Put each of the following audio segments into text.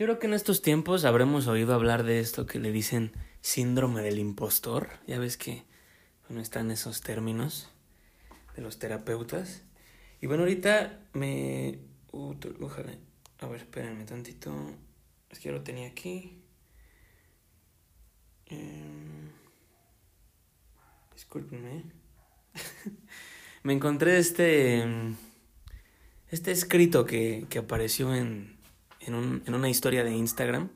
Yo creo que en estos tiempos habremos oído hablar de esto que le dicen síndrome del impostor. Ya ves que no están esos términos de los terapeutas. Y bueno, ahorita me... Uh, ojalá. A ver, espérenme tantito. Es que ya lo tenía aquí. Eh... Me encontré este... Este escrito que, que apareció en, en, un, en una historia de Instagram.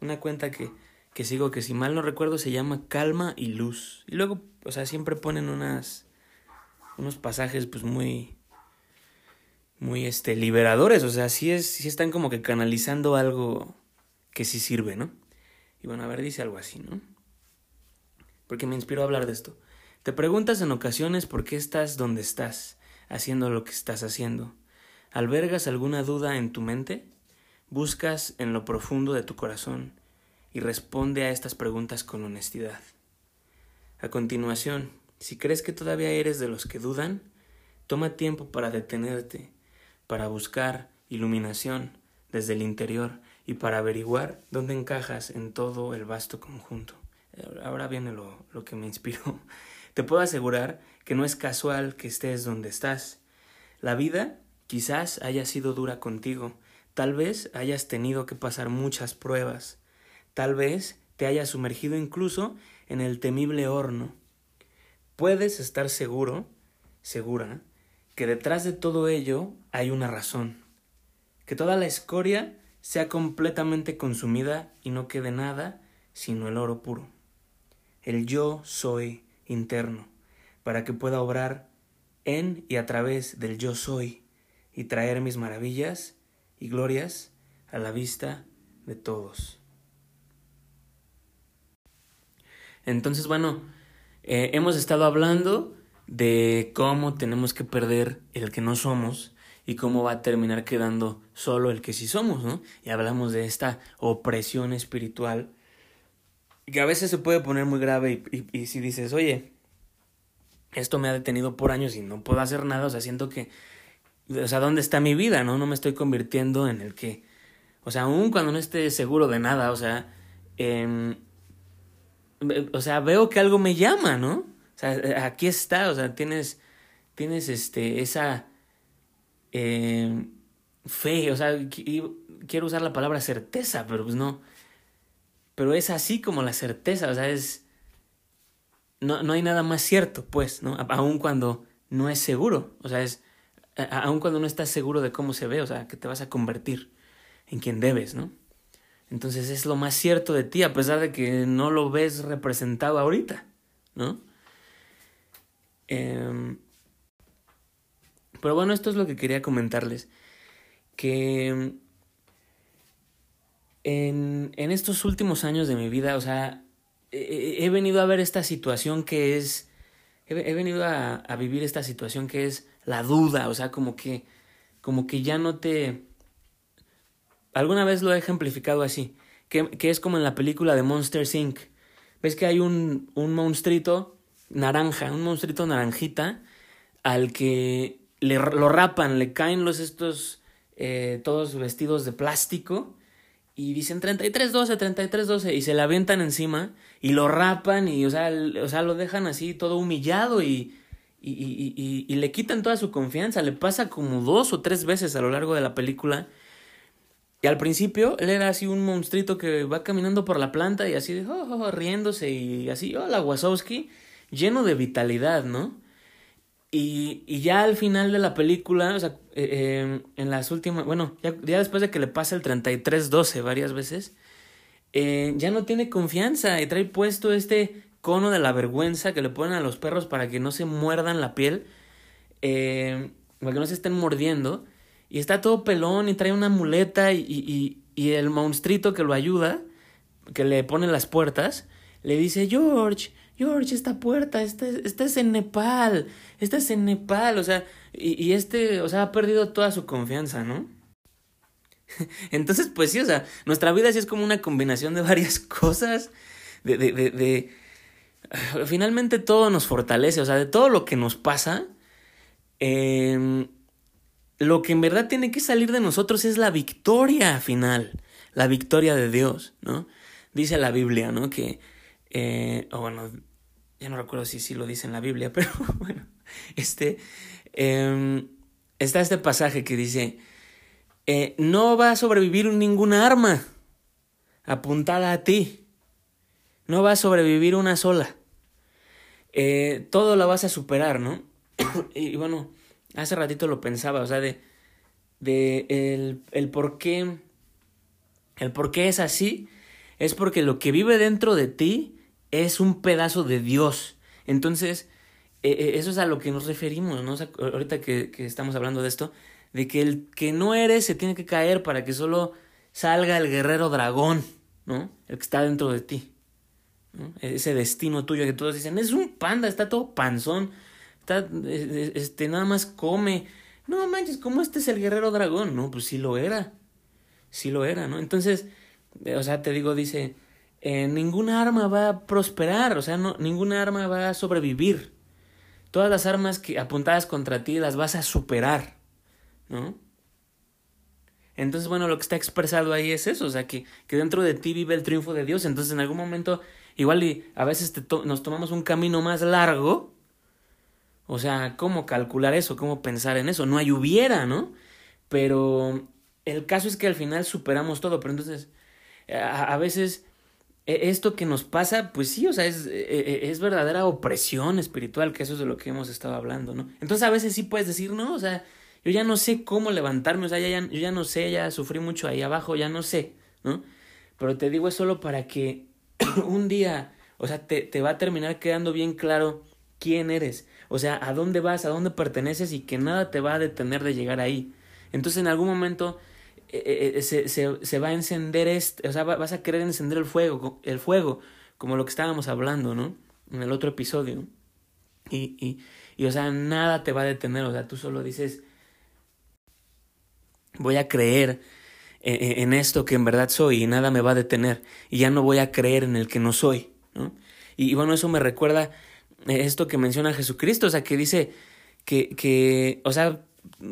Una cuenta que, que sigo que si mal no recuerdo se llama Calma y Luz. Y luego, o sea, siempre ponen unas... Unos pasajes pues muy muy este liberadores, o sea, sí es sí están como que canalizando algo que sí sirve, ¿no? Y bueno, a ver, dice algo así, ¿no? Porque me inspiró a hablar de esto. Te preguntas en ocasiones por qué estás donde estás, haciendo lo que estás haciendo. ¿Albergas alguna duda en tu mente? Buscas en lo profundo de tu corazón y responde a estas preguntas con honestidad. A continuación, si crees que todavía eres de los que dudan, toma tiempo para detenerte para buscar iluminación desde el interior y para averiguar dónde encajas en todo el vasto conjunto. Ahora viene lo, lo que me inspiró. Te puedo asegurar que no es casual que estés donde estás. La vida quizás haya sido dura contigo, tal vez hayas tenido que pasar muchas pruebas, tal vez te hayas sumergido incluso en el temible horno. Puedes estar seguro, segura, que detrás de todo ello hay una razón, que toda la escoria sea completamente consumida y no quede nada sino el oro puro, el yo soy interno, para que pueda obrar en y a través del yo soy y traer mis maravillas y glorias a la vista de todos. Entonces, bueno, eh, hemos estado hablando de cómo tenemos que perder el que no somos y cómo va a terminar quedando solo el que sí somos, ¿no? Y hablamos de esta opresión espiritual que a veces se puede poner muy grave y, si dices, oye, esto me ha detenido por años y no puedo hacer nada, o sea, siento que, o sea, ¿dónde está mi vida, no? No me estoy convirtiendo en el que, o sea, aún cuando no esté seguro de nada, o sea, eh, o sea, veo que algo me llama, ¿no? O sea, eh, aquí está, o sea, tienes, tienes este, esa eh, fe, o sea, quiero usar la palabra certeza, pero pues no. Pero es así como la certeza, o sea, es... No, no hay nada más cierto, pues, ¿no? Aun cuando no es seguro, o sea, es... Aun cuando no estás seguro de cómo se ve, o sea, que te vas a convertir en quien debes, ¿no? Entonces es lo más cierto de ti, a pesar de que no lo ves representado ahorita, ¿no? Em, pero bueno, esto es lo que quería comentarles. Que en, en estos últimos años de mi vida, o sea, he, venido a ver esta situación que es... He, venido a, a, vivir esta situación que es la duda, o sea, como que... Como que ya no te... Alguna vez lo he ejemplificado así, que, que es como en la película de Monster Inc. ¿Ves que hay un, un monstruito naranja, un monstruito naranjita, al que le, lo rapan, le caen los estos, eh, todos vestidos de plástico, y dicen 3312, 3312, y se le avientan encima, y lo rapan, y o sea, o sea lo dejan así todo humillado, y, y, y, y, y le quitan toda su confianza, le pasa como dos o tres veces a lo largo de la película, y al principio él era así un monstruito que va caminando por la planta y así de, oh, oh, riéndose y así, hola Wazowski lleno de vitalidad, ¿no? Y, y ya al final de la película, o sea, eh, em, en las últimas, bueno, ya, ya, después de que le pasa el 33-12 varias veces, eh, ya no tiene confianza y trae puesto este cono de la vergüenza que le ponen a los perros para que no se muerdan la piel, eh, para que no se estén mordiendo, y está todo pelón y trae una muleta y, y, y el monstruito que lo ayuda, que le pone las puertas, le dice, George, George, esta puerta, esta, esta es en Nepal, esta es en Nepal, o sea, y, y este, o sea, ha perdido toda su confianza, ¿no? Entonces, pues sí, o sea, nuestra vida sí es como una combinación de varias cosas, de, de, de, de, finalmente todo nos fortalece, o sea, de todo lo que nos pasa, eh, lo que en verdad tiene que salir de nosotros es la victoria final, la victoria de Dios, ¿no? Dice la Biblia, ¿no? Que, eh, o bueno, ya no recuerdo si sí lo dice en la Biblia, pero bueno, este, em, está este pasaje que dice, eh, no va a sobrevivir ninguna arma apuntada a ti, no va a sobrevivir una sola, eh, todo lo vas a superar, ¿no? y bueno, hace ratito lo pensaba, o sea, de, de el, el por qué, el por qué es así, es porque lo que vive dentro de ti es un pedazo de Dios. Entonces, eh, eh, eso es a lo que nos referimos, ¿no? ahorita que, estamos hablando de esto, de que el que no eres se tiene que caer para que solo salga el guerrero dragón, ¿no? El que está dentro de ti. Ese destino tuyo que todos dicen, es un panda, está todo panzón, está, este, nada más come. No manches, ¿cómo este es el guerrero dragón? No, pues sí lo era. Sí lo era, ¿no? Entonces, eh, o sea, te digo, dice, eh, ninguna arma va a prosperar, o sea, no, ninguna arma va a sobrevivir. Todas las armas que apuntadas contra ti las vas a superar, ¿no? Entonces, bueno, lo que está expresado ahí es eso, o sea, que, que dentro de ti vive el triunfo de Dios. Entonces, en algún momento, igual y a veces nos tomamos un camino más largo. O sea, ¿cómo calcular eso? ¿Cómo pensar en eso? No hay hubiera, ¿no? Pero el caso es que al final superamos todo. Pero entonces, a, a veces e, esto que nos pasa, pues sí, o sea, es, e, e, es, verdadera opresión espiritual, que eso es de lo que hemos estado hablando, ¿no? Entonces a veces sí puedes decir, no, o sea, yo ya no sé cómo levantarme, o sea, ya, yo ya no sé, ya sufrí mucho ahí abajo, ya no sé, ¿no? Pero te digo es solo para que un día, o sea, te, te va a terminar quedando bien claro quién eres, o sea, a dónde vas, a dónde perteneces y que nada te va a detener de llegar ahí. Entonces en algún momento eh, eh, eh, se, se, se, va a encender este, o sea, vas a querer encender el fuego, el fuego, como lo que estábamos hablando, ¿no? En el otro episodio. Y, y, y, o sea, nada te va a detener, o sea, tú solo dices, voy a creer en, esto que en verdad soy y nada me va a detener, y ya no voy a creer en el que no soy, ¿no? Y, y bueno, eso me recuerda esto que menciona Jesucristo, o sea, que dice que, que o sea,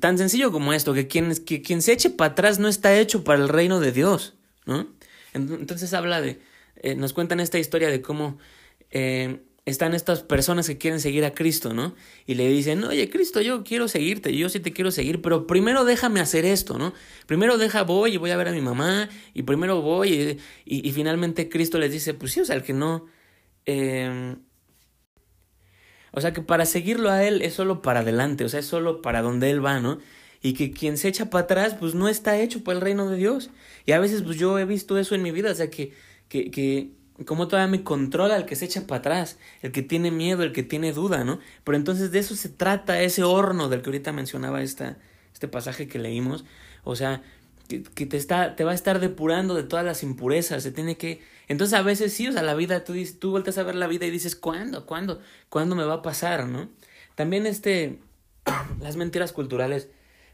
tan sencillo como esto, que quien, que quien se eche para atrás no está hecho para el reino de Dios, ¿no? Entonces habla de, eh, nos cuentan esta historia de cómo eh, están estas personas que quieren seguir a Cristo, ¿no? Y le dicen, oye, Cristo, yo quiero seguirte, yo sí te quiero seguir, pero primero déjame hacer esto, ¿no? Primero deja, voy y voy a ver a mi mamá, y primero voy, y, y, finalmente Cristo les dice, pues sí, o sea, el que no... Eh, o sea que para seguirlo a él es solo para adelante, o sea, es solo para donde él va, ¿no? Y que quien se echa para atrás, pues no está hecho para el reino de Dios. Y a veces, pues yo he visto eso en mi vida, o sea, que, que, que como todavía me controla el que se echa para atrás, el que tiene miedo, el que tiene duda, ¿no? Pero entonces de eso se trata ese horno del que ahorita mencionaba esta, este pasaje que leímos. O sea, que, te, está, te va a estar depurando de todas las impurezas, se tiene que... Entonces a veces sí, o sea, la vida, tú, tú vueltas a ver la vida y dices, ¿cuándo? ¿Cuándo? ¿Cuándo me va a pasar? ¿No? También este, las mentiras culturales,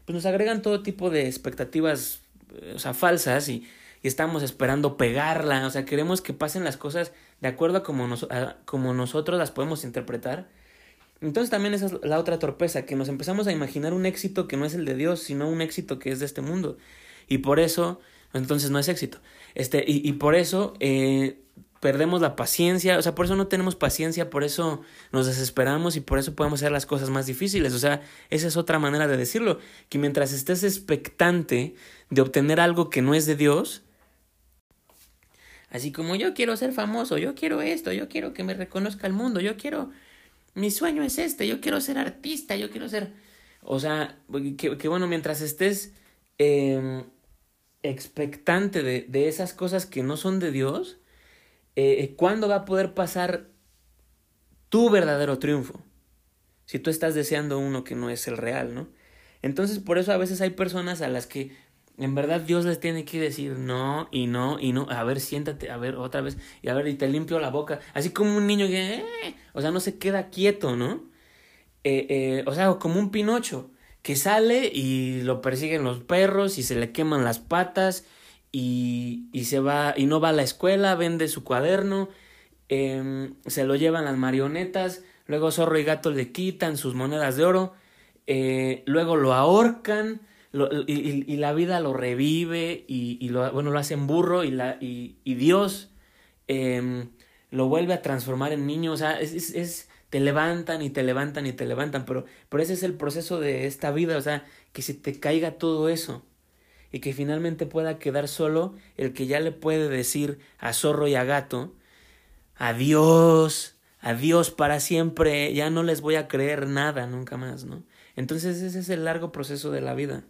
pues nos agregan todo tipo de expectativas, eh, o sea, falsas y, y estamos esperando pegarla, o sea, queremos que pasen las cosas de acuerdo a como, nos, a como nosotros las podemos interpretar. Entonces también esa es la otra torpeza, que nos empezamos a imaginar un éxito que no es el de Dios, sino un éxito que es de este mundo y por eso, entonces no es éxito. Este, y, y por eso eh, perdemos la paciencia, o sea, por eso no tenemos paciencia, por eso nos desesperamos y por eso podemos hacer las cosas más difíciles. O sea, esa es otra manera de decirlo, que mientras estés expectante de obtener algo que no es de Dios, así como yo quiero ser famoso, yo quiero esto, yo quiero que me reconozca el mundo, yo quiero, mi sueño es este, yo quiero ser artista, yo quiero ser, o sea, que, bueno, mientras estés... Eh, expectante de, de esas cosas que no son de Dios, eh, ¿cuándo va a poder pasar tu verdadero triunfo? Si tú estás deseando uno que no es el real, ¿no? Entonces, por eso a veces hay personas a las que en verdad Dios les tiene que decir no y no y no. A ver, siéntate, a ver, otra vez, y a ver, y te limpio la boca. Así como un niño que, eh", o sea, no se queda quieto, ¿no? Eh, o sea, como un Pinocho que sale y lo persiguen los perros y se le queman las patas y, y se va y no va a la escuela, vende su cuaderno, eh, se lo llevan las marionetas, luego zorro y gato le quitan sus monedas de oro, eh, luego lo ahorcan, y, la vida lo revive y, lo, bueno, lo hace en burro y, la, y, Dios em, lo vuelve a transformar en niño. O sea, es, es, te levantan y te levantan y te levantan, pero, pero ese es el proceso de esta vida, o sea, que se te caiga todo eso y que finalmente pueda quedar solo el que ya le puede decir a zorro y a gato, adiós, adiós para siempre, ya no les voy a creer nada nunca más, ¿no? Entonces ese es el largo proceso de la vida.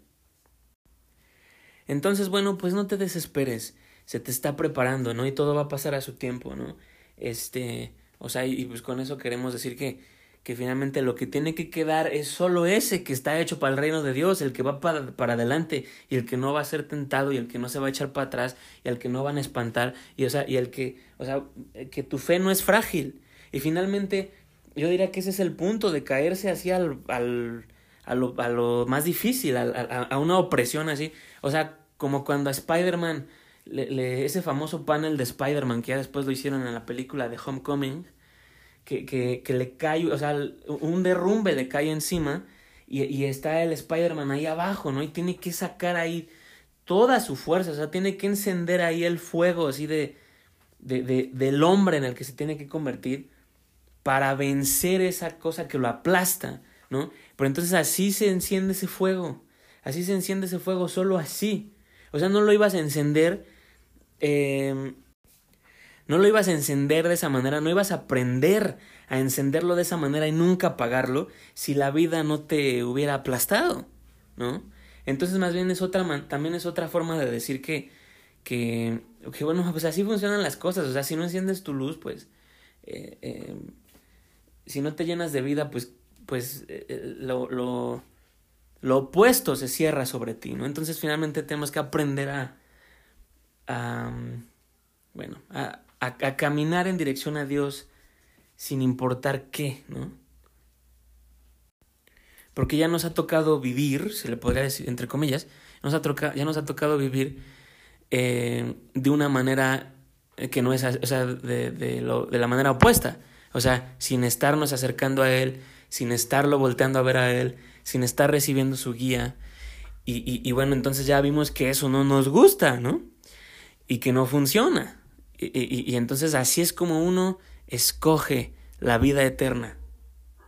Entonces, bueno, pues no te desesperes, se te está preparando, ¿no? Y todo va a pasar a su tiempo, ¿no? Este, o sea, y, pues con eso queremos decir que, que finalmente lo que tiene que quedar es solo ese que está hecho para el reino de Dios, el que va para, para adelante y el que no va a ser tentado y el que no se va a echar para atrás y el que no van a espantar y o sea, y el que, o sea, que tu fe no es frágil. Y finalmente yo diría que ese es el punto de caerse así al, al a lo, a lo más difícil, a, a, a, una opresión así. O sea, como cuando a Spider-Man, le, ese famoso panel de Spider-Man que ya después lo hicieron en la película de Homecoming, que, que, que le cae, o sea, un derrumbe le cae encima y, y está el Spider-Man ahí abajo, ¿no? Y tiene que sacar ahí toda su fuerza, o sea, tiene que encender ahí el fuego así de, de, de, del hombre en el que se tiene que convertir para vencer esa cosa que lo aplasta, ¿no? Pero entonces así se enciende ese fuego, así se enciende ese fuego, solo así. O sea, no lo ibas a encender eh, no lo ibas a encender de esa manera, no ibas a aprender a encenderlo de esa manera y nunca apagarlo si la vida no te hubiera aplastado, ¿no? Entonces más bien es otra, también es otra forma de decir que, que, que bueno, pues así funcionan las cosas, o sea, si no enciendes tu luz, pues, eh, eh, si no te llenas de vida, pues, pues eh, lo, lo, lo opuesto se cierra sobre ti, ¿no? Entonces finalmente tenemos que aprender a, a bueno, a, a, caminar en dirección a Dios sin importar qué, ¿no? Porque ya nos ha tocado vivir, se le podría decir entre comillas, nos ha ya nos ha tocado vivir eh, de una manera que no es, o sea, de, de, lo, de la manera opuesta. O sea, sin estarnos acercando a Él, sin estarlo volteando a ver a Él, sin estar recibiendo su guía. Y, y, bueno, entonces ya vimos que eso no nos gusta, ¿no? Y que no funciona. Y, y, entonces así es como uno escoge la vida eterna.